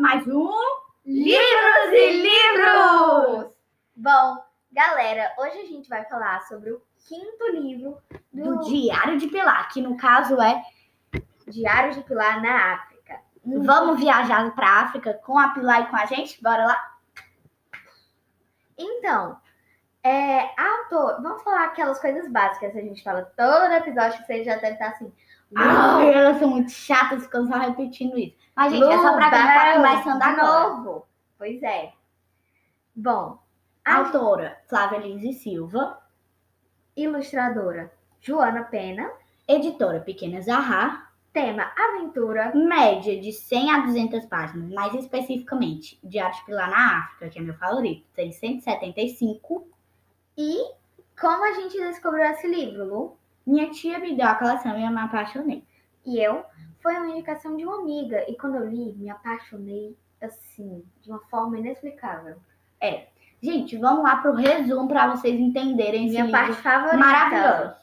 mais um Livros e Livros! Bom, galera, hoje a gente vai falar sobre o quinto livro Do do Diário de Pilar, que no caso é Diário de Pilar na África. Vamos viajar pra África com a Pilar e com a gente? Bora lá? Então, é, vamos falar aquelas coisas básicas que a gente fala todo episódio, que você já deve estar assim. Ai, elas são muito chatas, ficam só repetindo isso. Mas, gente, é só pra quem tá começando agora. novo. Pois é. Bom, A a autora Flávia Lins Silva, ilustradora Joana Pena, editora Pequena Zahar, tema aventura, média de 100 a 200 páginas, mais especificamente, Diário de Pilar na África, que é meu favorito, tem 175. E como a gente descobriu esse livro, Lu? Minha tia me deu a coleção e eu me apaixonei. E eu foi uma indicação de uma amiga. E quando eu li, me apaixonei assim, de uma forma inexplicável. Gente, vamos lá pro resumo para vocês entenderem Minha parte favorita. maravilhoso.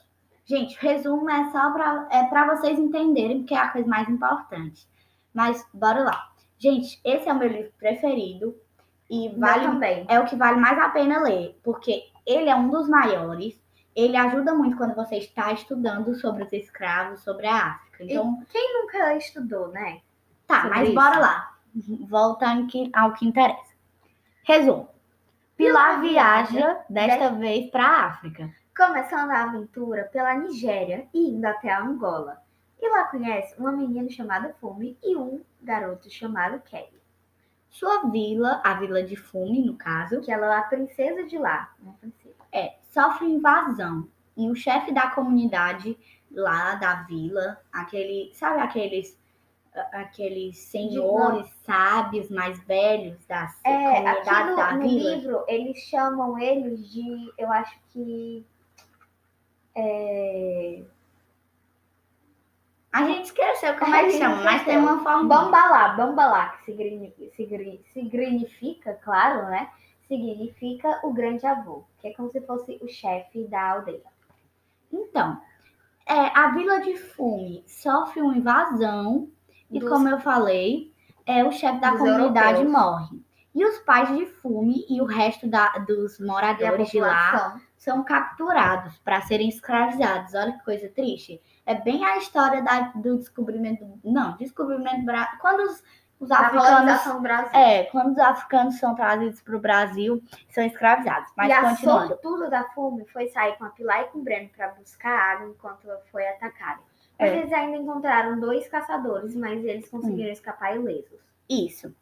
Gente, resumo é só para é para vocês entenderem, porque é a coisa mais importante. Mas bora lá. Gente, esse é o meu livro preferido e vale também. é o que vale mais a pena ler, porque ele é um dos maiores. Ele ajuda muito quando você está estudando sobre os escravos, sobre a África. Então, Quem nunca estudou, né? Tá, sobre mas isso. bora lá. Que- ao que interessa. Resumo. Pilar Pilar viaja desta vez para a África. Começando a aventura pela Nigéria e indo até a Angola. E lá conhece uma menina chamada Fumi e um garoto chamado Kelly. Sua vila, a vila de Fume, no caso, Que ela é a princesa de lá. Uma princesa. é, sofre invasão. E o chefe da comunidade lá da vila, aquele, sabe aqueles aqueles senhores sábios mais velhos das É, comunidades aqui no, da no vila? livro eles chamam eles de, eu acho que. É, A gente esqueceu como é que chama, mas tem uma forma. Bambalá, bambalá, que signi- signi- significa, claro, né? Significa o grande avô, que é como se fosse o chefe da aldeia. Então, é, a Vila de Fume sofre uma invasão e, Dos- como eu falei, é, o chefe da dos comunidade europeus. morre. E os pais de Fume e o resto da- dos moradores de lá. São capturados para serem escravizados. Olha que coisa triste. É bem a história da- do descobrimento. Não, descobrimento. Quando os, os africanos. É, quando os africanos são trazidos para o Brasil, são escravizados. Mas e a continuando. sortuda da Fume foi sair com a Pilar e com o Breno para buscar água enquanto foi atacada. É. eles ainda encontraram dois caçadores, mas eles conseguiram escapar ilesos. Isso.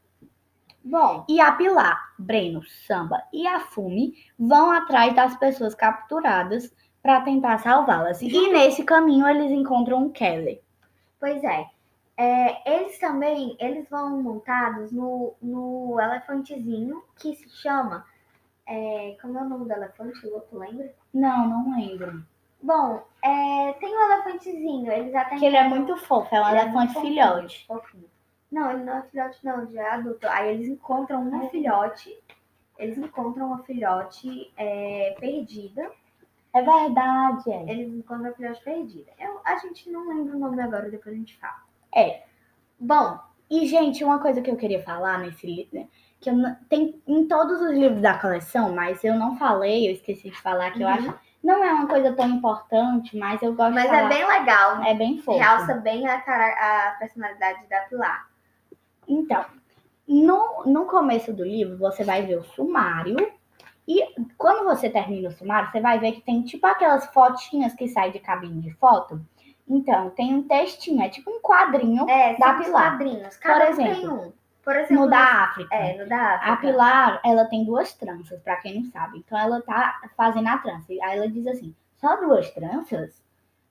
Bom, E a Pilar, Breno, Samba e a Fume vão atrás das pessoas capturadas para tentar salvá-las. E nesse caminho eles encontram o Kelly. pois é. É, eles também, eles vão montados no, no elefantezinho que se chama. é, como é o nome do elefante? O outro lembra? Não, não lembro. Bom, é, tem um elefantezinho, eles até Porque ele é muito fofo, é um Ele é elefante muito filhote. fofinho. Não, ele não é filhote, não, já é adulto. Aí eles encontram uma filhote. Eles encontram uma filhote é, perdida. É verdade, é. Eles encontram a filhote perdida. Eu, a gente não lembra o nome agora, depois a gente fala. É. Bom, E, gente, uma coisa que eu queria falar nesse livro, né, que eu não- tem em todos os livros da coleção, mas eu não falei, eu esqueci de falar, que eu Uhum. acho. Não é uma coisa tão importante, mas eu gosto mas é bem legal. É bem fofo. Realça bem a, cara, a personalidade da Pilar. Então, no, no começo do livro, você vai ver o sumário. E quando você termina o sumário, você vai ver que tem tipo aquelas fotinhas que saem de cabine de foto. Então, tem um textinho, é tipo um quadrinho É, Da Pilar. quadrinhos. Cada um exemplo, tem um. Por exemplo, no da África. É, no da África. A Pilar, ela tem duas tranças, pra quem não sabe. Então, ela tá fazendo a trança. Aí ela diz assim, só duas tranças?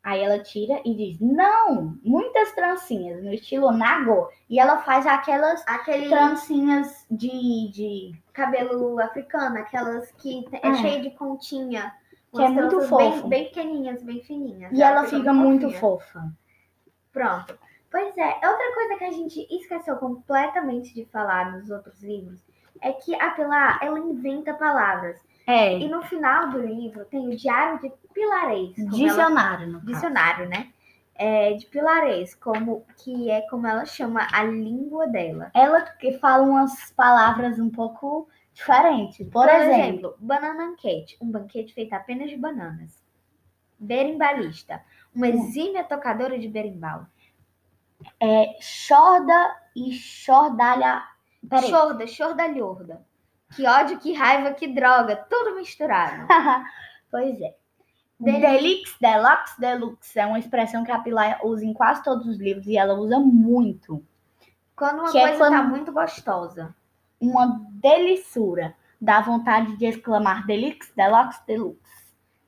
Aí ela tira e diz, não, muitas trancinhas, no estilo Nagô. E ela faz aquelas Aquele trancinhas de, de cabelo africano, aquelas que é Ah. cheio de pontinha. Que é muito fofo. Bem, bem pequenininhas, bem fininhas. E ela fica fica muito fofinha. fofa. Pronto. Pois é, outra coisa que a gente esqueceu completamente de falar nos outros livros é que a Pilar, ela inventa palavras. É, E no final do livro tem o diário de Pilarês. como ela- dicionário, dicionário, né? É, de Pilarês, como que é como ela chama a língua dela. Ela que fala umas palavras um pouco diferentes. Por, exemplo, banana cake, um banquete feito apenas de bananas. Berimbalista, uma exímia tocadora de berimbau. é chorda e chordalha. Peraí. Chorda, chordalhorda. Que ódio, que raiva, que droga, tudo misturado. pois é. Deli- Delix, deluxe, deluxe é uma expressão que a Pilar usa em quase todos os livros e ela usa muito. Quando uma Que é coisa quando- tá muito gostosa. Uma delissura. Dá vontade de exclamar delix, deluxe, deluxe.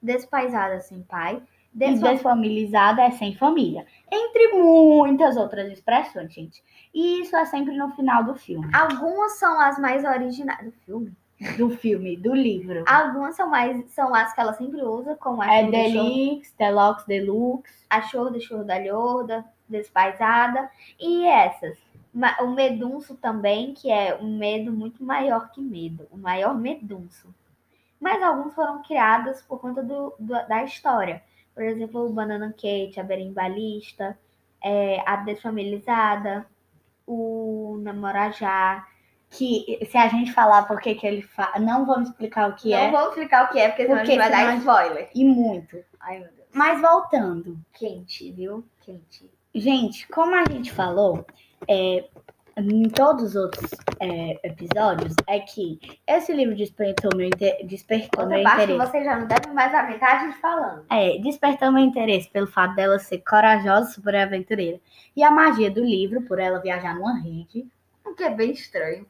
Despaisada sem pai. E Desfa... desfamilizada é sem família. Entre muitas outras expressões, gente. E isso é sempre no final do filme. Algumas são as mais originais do filme. Do filme, do livro. Algumas são mais são as que ela sempre usa, como a É delix, deluxe, deluxe. a chorda, chordalhorda, despaisada. E essas. O medunço também, que é um medo muito maior que medo. O maior medunço. Mas alguns foram criados por conta do, do- da história. Por exemplo, o Banana Kate, a Berimbalista, é, a Desfamilizada, o Namorajá. Que se a gente falar por que que ele fala. Não vamos explicar o que Não é. vou explicar o que é, porque senão Porque a gente vai dar senão- spoiler. E muito. Ai, meu Deus. Mas voltando. Quente, viu? Quente. Gente, como a gente falou é, em todos os outros é, episódios, é que esse livro despertou meu, inte- despertou Outra meu parte que interesse. você já não deve mais a gente falando. É, despertou meu interesse pelo fato dela ser corajosa, super aventureira. E a magia do livro, por ela viajar numa rede. O que é bem estranho.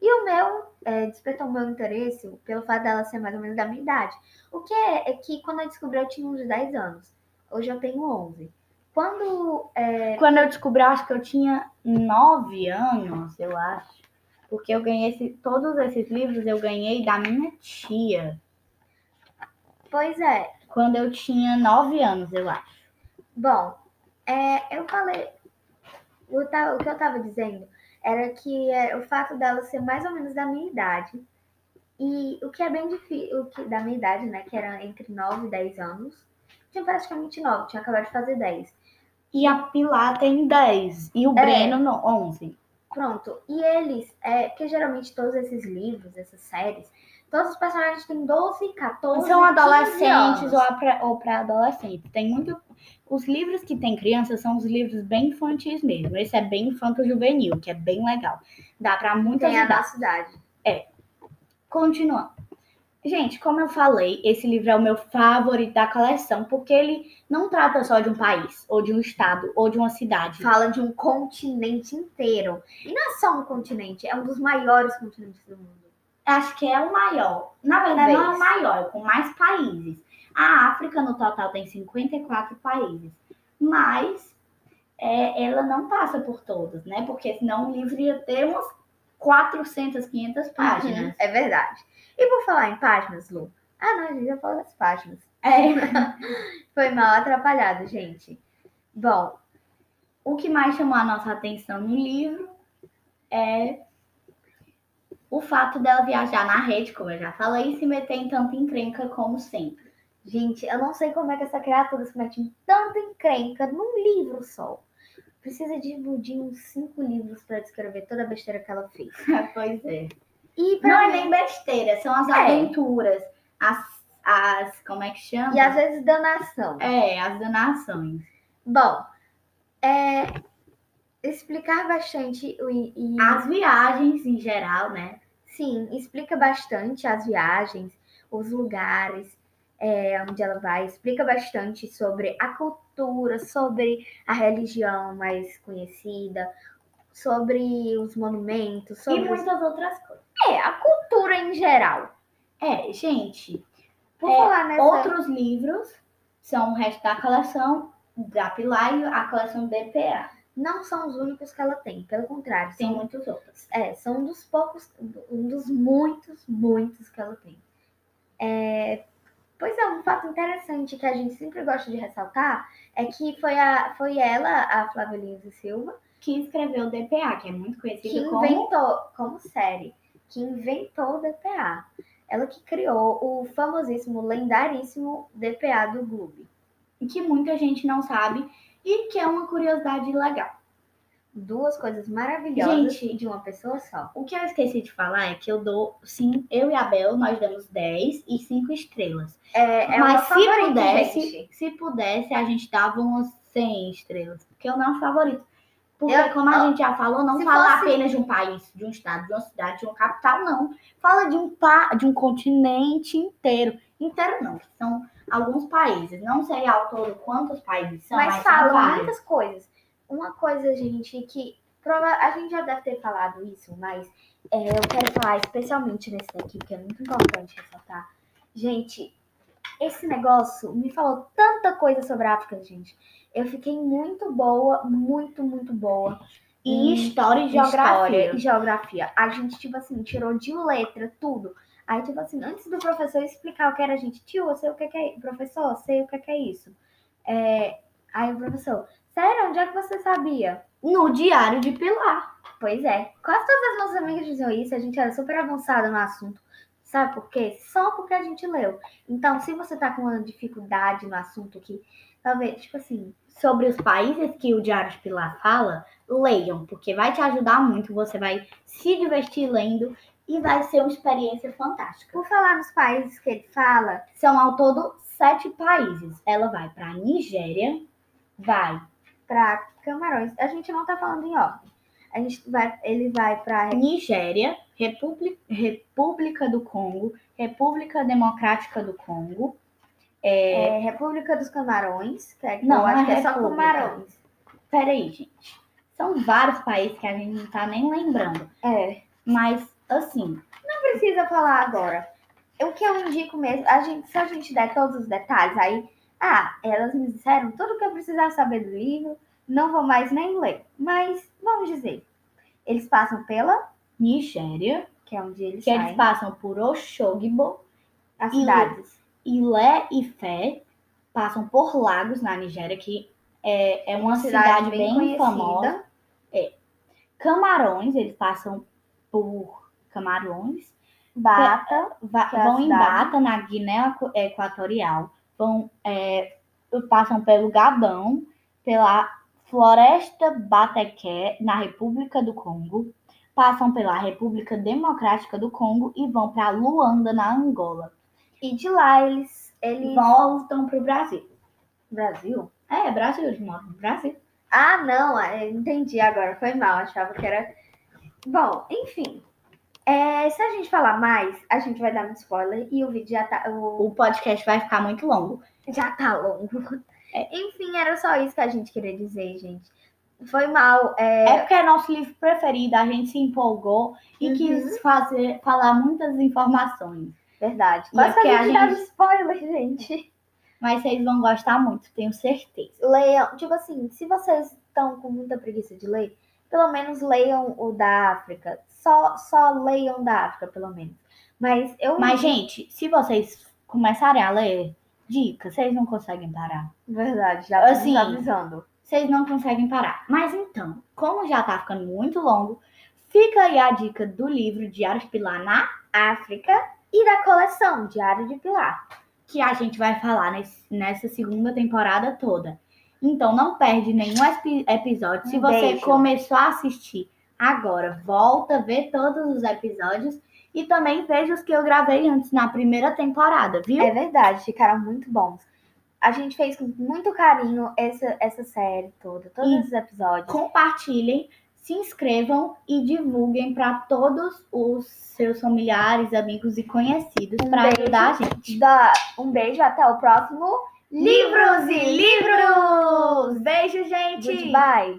E o meu é, despertou o meu interesse pelo fato dela ser mais ou menos da minha idade. O que é, é que quando eu descobri eu tinha uns 10 anos. Hoje eu tenho 11. Quando. é, Quando eu descobri, eu acho que eu tinha nove anos, eu acho. Porque eu ganhei esse- todos esses livros, eu ganhei da minha tia. pois é. Quando eu tinha nove anos, eu acho. Bom, é, eu falei. O, o que eu tava dizendo era que é, o fato dela ser mais ou menos da minha idade. E o que é bem difícil, o que da minha idade, né? Que era entre 9 e 10 anos. Tinha praticamente 9, tinha acabado de fazer 10. E a Pilar tem 10 e o É. Breno no 11. Pronto. E eles, é, porque geralmente todos esses livros, essas séries, todos os personagens têm 12, 14, São 15 adolescentes anos. ou, a pré- ou pré-adolescentes. Tem muito. Os livros que tem crianças são os livros bem infantis mesmo. Esse é bem infanto-juvenil, que é bem legal. Dá pra muitas Tem a idades. nossa idade. Continuando. Gente, como eu falei, esse livro é o meu favorito da coleção, porque ele não trata só de um país, ou de um estado, ou de uma cidade. Fala de um continente inteiro. E não é só um continente, é um dos maiores continentes do mundo. Acho que é o maior. Na verdade, não é o Talvez. maior, é com mais países. A África, no total, tem 54 países. Mas é, ela não passa por todos, né? Porque senão o livro ia ter umas 400, 500 páginas. É verdade. E por falar em páginas, Lu? Ah, não, a gente já falou das páginas. É. Foi mal atrapalhado, gente. Bom, O que mais chamou a nossa atenção no livro é o fato dela viajar na rede, como eu já falei, e se meter em tanta encrenca como sempre. Gente, eu não sei como é que essa criatura se mete em tanta encrenca num livro só. Precisa dividir uns cinco livros para descrever toda a besteira que ela fez. pois é. E pra Não é mim- nem besteira, são as É. aventuras, as, as. Como é que chama? E às vezes danação. É, as danações. Bom, é, explicar bastante o, e, As viagens em geral, né? sim, explica bastante as viagens, os lugares é, onde ela vai, explica bastante sobre a cultura, sobre a religião mais conhecida, sobre os monumentos, E sobre os- muitas outras coisas. é, a cultura em geral. É, gente, Por É, falar nessa outros livros são o resto da coleção da Pilar e a coleção DPA. não são os únicos que ela tem, pelo contrário, Tem são muitos outros. É, são um dos poucos, um dos muitos, muitos que ela tem. Fato interessante que a gente sempre gosta de ressaltar é que foi, a, foi ela, a Flávia Lins e Silva, Que escreveu o DPA, que é muito que conhecido como... inventou, como série, que inventou o DPA. Ela que criou o famosíssimo, lendaríssimo DPA do Gloob. que muita gente não sabe e que é uma curiosidade legal. Duas coisas maravilhosas Gente. de uma pessoa só. O que eu esqueci de falar é que eu dou, sim, eu e a Bel, nós damos 10 e 5 estrelas. É, é Mas se pudesse, gente. se pudesse, a gente dava umas 100 estrelas, porque eu não favorito. Porque, Eu- como a ó, gente já falou, não fala fosse- apenas de um país, de um estado, de uma cidade, de uma capital, não. Fala de um, pa... de um continente inteiro. Inteiro não, são alguns países. Não sei ao todo quantos países são, mas, Mas falam muitas coisas. Uma coisa, gente, que prova- a gente já deve ter falado isso, mas é, eu quero falar especialmente nesse daqui, porque é muito importante ressaltar. Gente, esse negócio me falou tanta coisa sobre a África, gente. Eu fiquei muito boa, muito, muito boa. E em história e Hum, História geografia. e geografia. A gente, tipo assim, tirou de letra tudo. Aí, tipo assim, antes do professor explicar o que era, a gente, tio, eu sei o que é Professor, eu sei o que que é isso. É, Aí o professor, sério, onde é que você sabia? No Diário de Pilar. Pois é, quase todas as nossas amigas diziam isso, a gente era super avançada no assunto. Sabe por quê? Só porque a gente leu. Então, se você tá com uma dificuldade no assunto que, talvez, tipo assim, Sobre os países que o Diário de Pilar fala, leiam, porque vai te ajudar muito. Você vai se divertir lendo e vai ser uma experiência fantástica. por falar nos países que ele fala, São ao todo sete países. Ela vai para Nigéria, vai pra Camarões, a gente não tá falando em ordem. A gente vai, ele vai pra Nigéria, República, República do Congo, República Democrática do Congo, é, República dos Camarões, que é, Não, eu acho é que é só República. Camarões. Peraí, gente. São vários países que a gente não tá nem lembrando. É, Mas, assim, não precisa falar agora. O que eu indico mesmo, a gente, se a gente der todos os detalhes, aí, ah, elas me disseram tudo que eu precisava saber do livro, não vou mais nem ler. Mas, vamos dizer, eles passam pela, Nigéria, que é onde eles que saem, eles passam por Oshogbo, as cidades. Ilé e Fé, passam por Lagos, na Nigéria, que é, é uma Cidade cidade, bem bem, famosa. Camarões, eles passam por Camarões, Bata, va- é a vão em cidade. Bata, na Guiné Equ- Equatorial, vão, é, passam pelo Gabão, pela Floresta Batequé, na República do Congo, passam pela República Democrática do Congo e vão para Luanda, na Angola. e de lá eles, eles... Voltam para o Brasil. Brasil? É, Brasil, eles moram no Brasil. Ah, não, é, entendi agora, foi mal, achava que era. Bom, enfim. É, se a gente falar mais, a gente vai dar um spoiler e o vídeo já tá, o- O podcast vai ficar muito longo. já tá longo. Enfim, era só isso que a gente queria dizer, gente. Foi mal. é, É porque é nosso livro preferido, a gente se empolgou e Uhum. quis fazer, falar muitas informações. verdade. Quase é que a gente gente- spoiler, gente. Mas vocês vão gostar muito, tenho certeza. Leiam, tipo assim, se vocês estão com muita preguiça de ler, pelo menos leiam o da África. Só, só leiam da África, pelo menos. Mas eu Mas, gente, se vocês começarem a ler dicas, vocês não conseguem parar. Verdade, já Assim, avisando. Vocês não conseguem parar. Mas então, como já tá ficando muito longo, fica aí a dica do livro Diário de Pilar na África e da coleção Diário de Pilar. que a gente vai falar nesse- nessa segunda temporada toda. Então não perde nenhum epi- episódio. Se você começou a assistir agora, volta, vê todos os episódios e também veja os que eu gravei antes na primeira temporada, viu? É verdade, ficaram muito bons. A gente fez com muito carinho essa, essa série toda, todos E- esses episódios. Compartilhem, se inscrevam e divulguem para todos os seus familiares, amigos e conhecidos Um para ajudar a gente. Da- Um beijo, até o próximo Livros e livros! Beijo, gente! Goodbye!